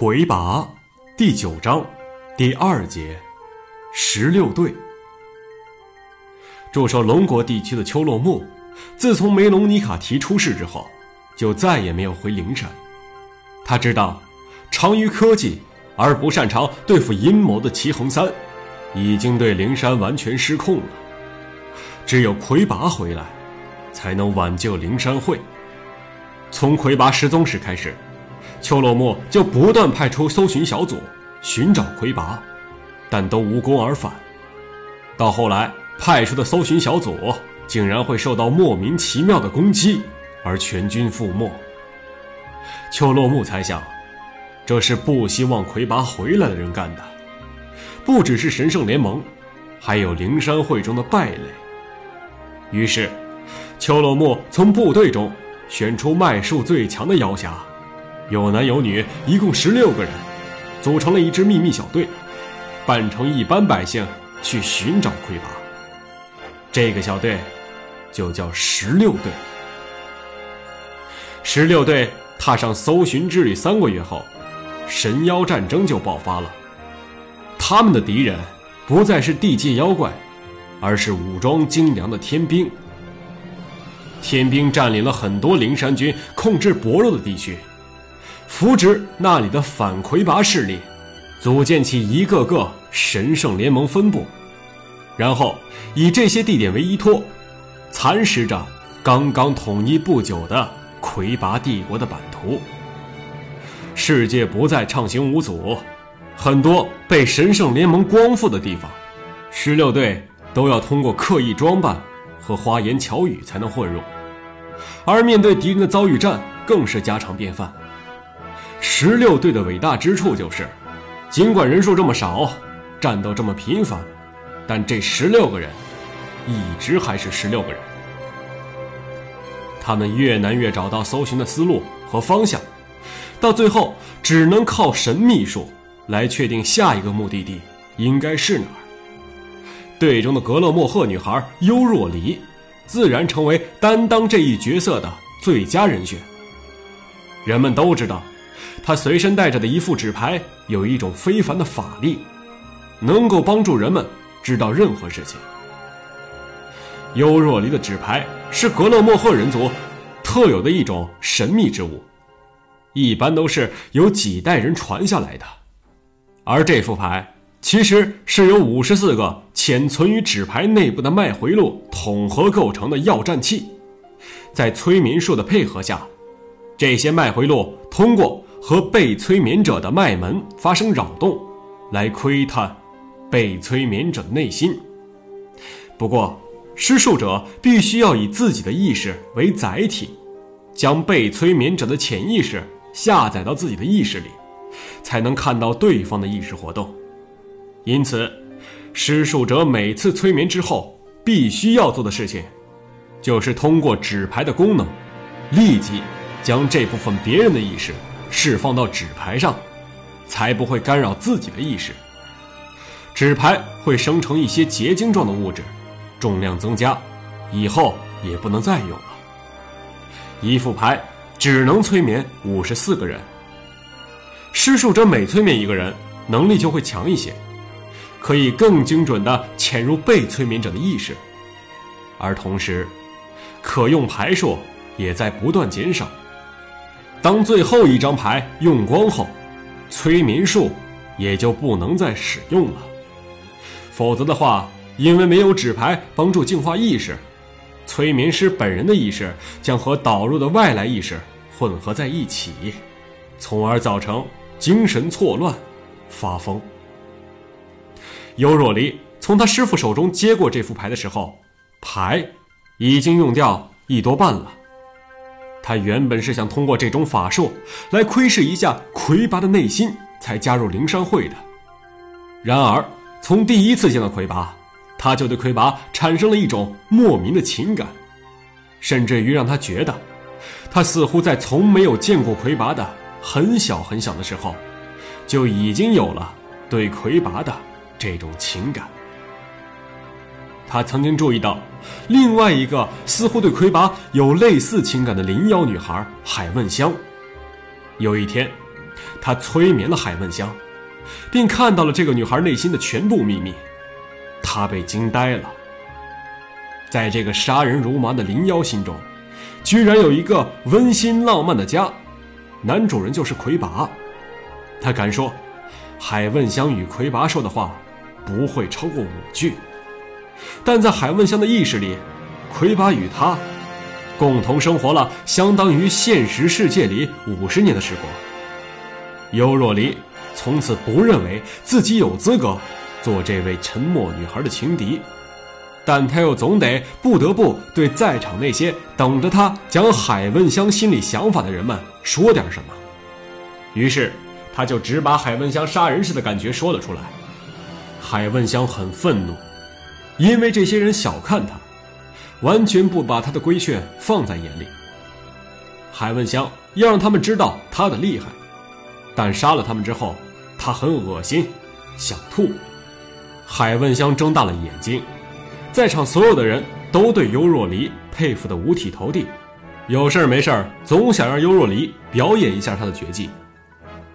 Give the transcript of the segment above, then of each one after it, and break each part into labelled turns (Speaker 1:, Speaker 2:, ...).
Speaker 1: 魁拔第九章第二节十六队。驻守龙国地区的丘洛木，自从梅隆尼卡提出事之后，就再也没有回灵山。他知道，长于科技而不擅长对付阴谋的齐恒三，已经对灵山完全失控了。只有魁拔回来，才能挽救灵山会。从魁拔失踪时开始。邱洛木就不断派出搜寻小组寻找魁拔，但都无功而返。到后来，派出的搜寻小组竟然会受到莫名其妙的攻击，而全军覆没。邱洛木猜想，这是不希望魁拔回来的人干的，不只是神圣联盟，还有灵山会中的败类。于是，邱洛木从部队中选出脉术最强的妖侠。有男有女，一共十六个人，组成了一支秘密小队，扮成一般百姓去寻找魁拔。这个小队就叫十六队。十六队踏上搜寻之旅三个月后，神妖战争就爆发了。他们的敌人不再是地界妖怪，而是武装精良的天兵。天兵占领了很多灵山军控制薄弱的地区。扶植那里的反魁拔势力，组建起一个个神圣联盟分部，然后以这些地点为依托，蚕食着刚刚统一不久的魁拔帝国的版图。世界不再畅行无阻，很多被神圣联盟光复的地方，十六队都要通过刻意装扮和花言巧语才能混入，而面对敌人的遭遇战更是家常便饭。十六队的伟大之处就是，尽管人数这么少，战斗这么频繁，但这十六个人，一直还是十六个人。他们越难越找到搜寻的思路和方向，到最后只能靠神秘术来确定下一个目的地应该是哪儿。队中的格勒莫赫女孩优若离，自然成为担当这一角色的最佳人选。人们都知道。他随身带着的一副纸牌有一种非凡的法力，能够帮助人们知道任何事情。优若离的纸牌是格勒莫赫人族特有的一种神秘之物，一般都是由几代人传下来的。而这副牌其实是由五十四个潜存于纸牌内部的脉回路统合构成的要战器，在催眠术的配合下，这些脉回路通过。和被催眠者的脉门发生扰动，来窥探被催眠者的内心。不过，施术者必须要以自己的意识为载体，将被催眠者的潜意识下载到自己的意识里，才能看到对方的意识活动。因此，施术者每次催眠之后，必须要做的事情，就是通过纸牌的功能，立即将这部分别人的意识。释放到纸牌上，才不会干扰自己的意识。纸牌会生成一些结晶状的物质，重量增加，以后也不能再用了。一副牌只能催眠五十四个人。施术者每催眠一个人，能力就会强一些，可以更精准地潜入被催眠者的意识，而同时，可用牌数也在不断减少。当最后一张牌用光后，催眠术也就不能再使用了。否则的话，因为没有纸牌帮助净化意识，催眠师本人的意识将和导入的外来意识混合在一起，从而造成精神错乱、发疯。尤若离从他师傅手中接过这副牌的时候，牌已经用掉一多半了。他原本是想通过这种法术来窥视一下魁拔的内心，才加入灵山会的。然而，从第一次见到魁拔，他就对魁拔产生了一种莫名的情感，甚至于让他觉得，他似乎在从没有见过魁拔的很小很小的时候，就已经有了对魁拔的这种情感。他曾经注意到，另外一个似乎对魁拔有类似情感的灵妖女孩海问香。有一天，他催眠了海问香，并看到了这个女孩内心的全部秘密。他被惊呆了。在这个杀人如麻的灵妖心中，居然有一个温馨浪漫的家。男主人就是魁拔。他敢说，海问香与魁拔说的话不会超过五句。但在海问香的意识里，魁拔与他共同生活了相当于现实世界里五十年的时光。尤若离从此不认为自己有资格做这位沉默女孩的情敌，但他又总得不得不对在场那些等着他讲海问香心里想法的人们说点什么。于是，他就只把海问香杀人时的感觉说了出来。海问香很愤怒，因为这些人小看他，完全不把他的规劝放在眼里。海问香要让他们知道他的厉害。但杀了他们之后，他很恶心，想吐。海问香睁大了眼睛，在场所有的人都对尤若离佩服得五体投地，有事儿没事儿总想让尤若离表演一下他的绝技。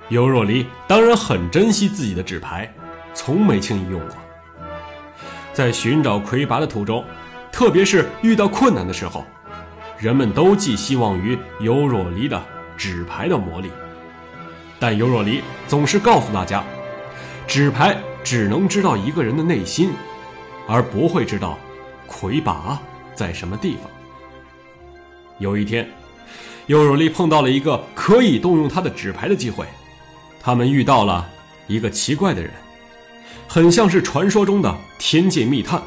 Speaker 1: 尤若离当然很珍惜自己的纸牌，从没轻易用过。在寻找魁拔的途中，特别是遇到困难的时候，人们都寄希望于尤若离的纸牌的魔力。但尤若离总是告诉大家，纸牌只能知道一个人的内心，而不会知道魁拔在什么地方。有一天，尤若离碰到了一个可以动用他的纸牌的机会，他们遇到了一个奇怪的人，很像是传说中的天界密探。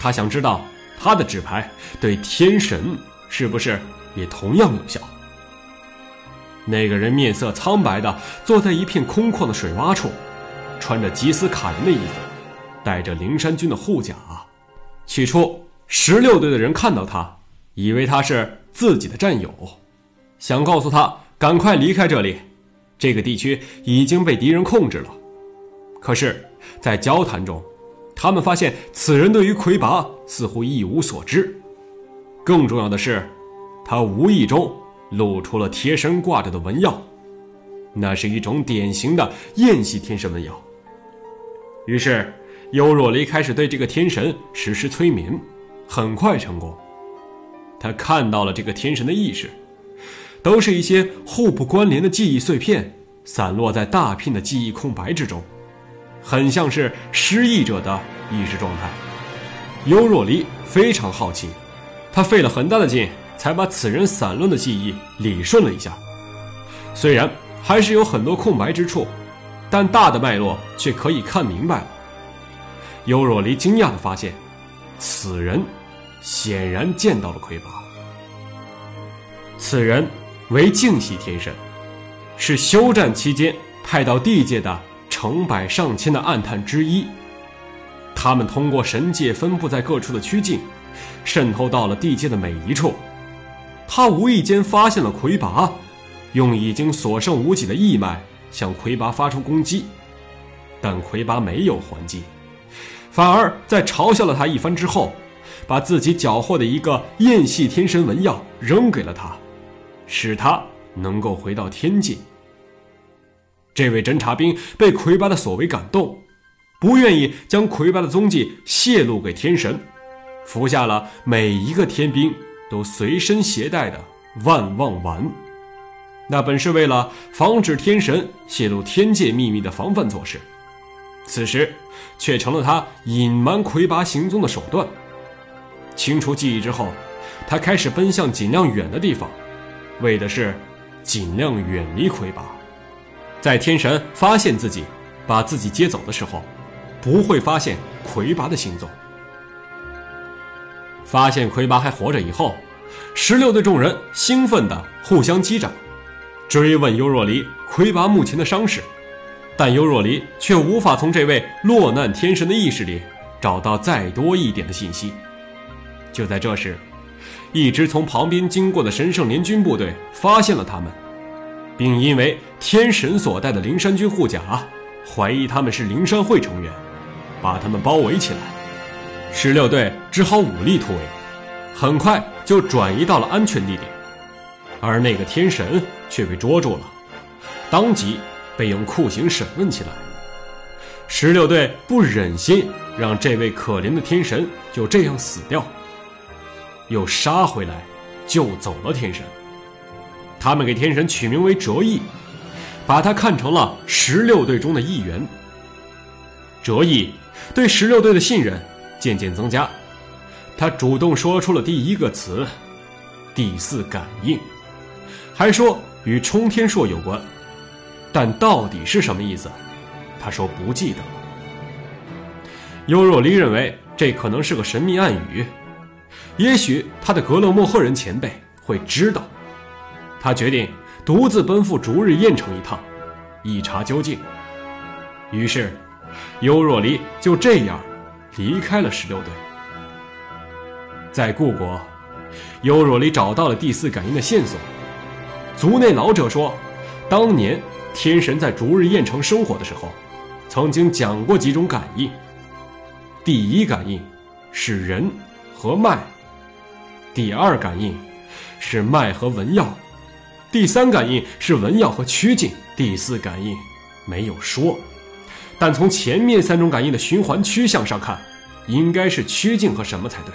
Speaker 1: 他想知道他的纸牌对天神是不是也同样有效。那个人面色苍白的坐在一片空旷的水洼处，穿着吉斯卡人的衣服，带着灵山军的护甲。起初，十六队的人看到他，以为他是自己的战友，想告诉他赶快离开这里，这个地区已经被敌人控制了。可是，在交谈中，他们发现此人对于魁拔似乎一无所知。更重要的是，他无意中。露出了贴身挂着的纹药，那是一种典型的焰系天神纹药。于是，尤若离开始对这个天神实施催眠，很快成功。他看到了这个天神的意识，都是一些互不关联的记忆碎片，散落在大片的记忆空白之中，很像是失忆者的意识状态。尤若离非常好奇，他费了很大的劲。才把此人散乱的记忆理顺了一下，虽然还是有很多空白之处，但大的脉络却可以看明白了。尤若离惊讶地发现，此人显然见到了魁拔。此人为净系天神，是休战期间派到地界的成百上千的暗探之一。他们通过神界分布在各处的曲径，渗透到了地界的每一处。他无意间发现了魁拔，用已经所剩无几的义脉向魁拔发出攻击，但魁拔没有还击，反而在嘲笑了他一番之后，把自己缴获的一个焰系天神纹药扔给了他，使他能够回到天界。这位侦察兵被魁拔的所为感动，不愿意将魁拔的踪迹泄露给天神，服下了每一个天兵。都随身携带的万望丸，那本是为了防止天神泄露天界秘密的防范措施，此时却成了他隐瞒魁拔行踪的手段。清除记忆之后，他开始奔向尽量远的地方，为的是尽量远离魁拔，在天神发现自己把自己接走的时候，不会发现魁拔的行踪。发现魁拔还活着以后，十六队众人兴奋地互相击掌，追问尤若离魁拔目前的伤势，但尤若离却无法从这位落难天神的意识里找到再多一点的信息。就在这时，一直从旁边经过的神圣联军部队发现了他们，并因为天神所带的灵山军护甲，怀疑他们是灵山会成员，把他们包围起来。十六队只好武力突围，很快就转移到了安全地点，而那个天神却被捉住了，当即被用酷刑审问起来。十六队不忍心让这位可怜的天神就这样死掉，又杀回来救走了天神。他们给天神取名为折翼，把他看成了十六队中的一员。折翼对十六队的信任渐渐增加，他主动说出了第一个词“第四感应”，还说与冲天硕有关，但到底是什么意思？他说不记得了。优若离认为这可能是个神秘暗语，也许他的格勒莫赫人前辈会知道。他决定独自奔赴逐日燕城一趟，一查究竟。于是，优若离就这样离开了十六队。在故国，优若离找到了第四感应的线索。族内老者说，当年天神在逐日燕城生活的时候，曾经讲过几种感应。第一感应是人和脉，第二感应是脉和文药。第三感应是文耀和曲靖，第四感应没有说，但从前面三种感应的循环趋向上看，应该是曲靖和什么才对。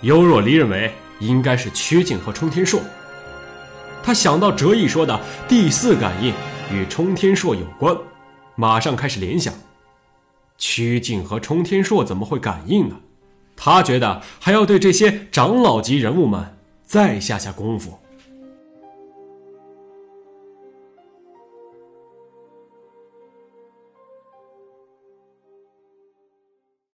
Speaker 1: 尤若离认为应该是曲靖和冲天朔。他想到折翼说的第四感应与冲天朔有关，马上开始联想：曲靖和冲天朔怎么会感应呢？他觉得还要对这些长老级人物们再下下功夫。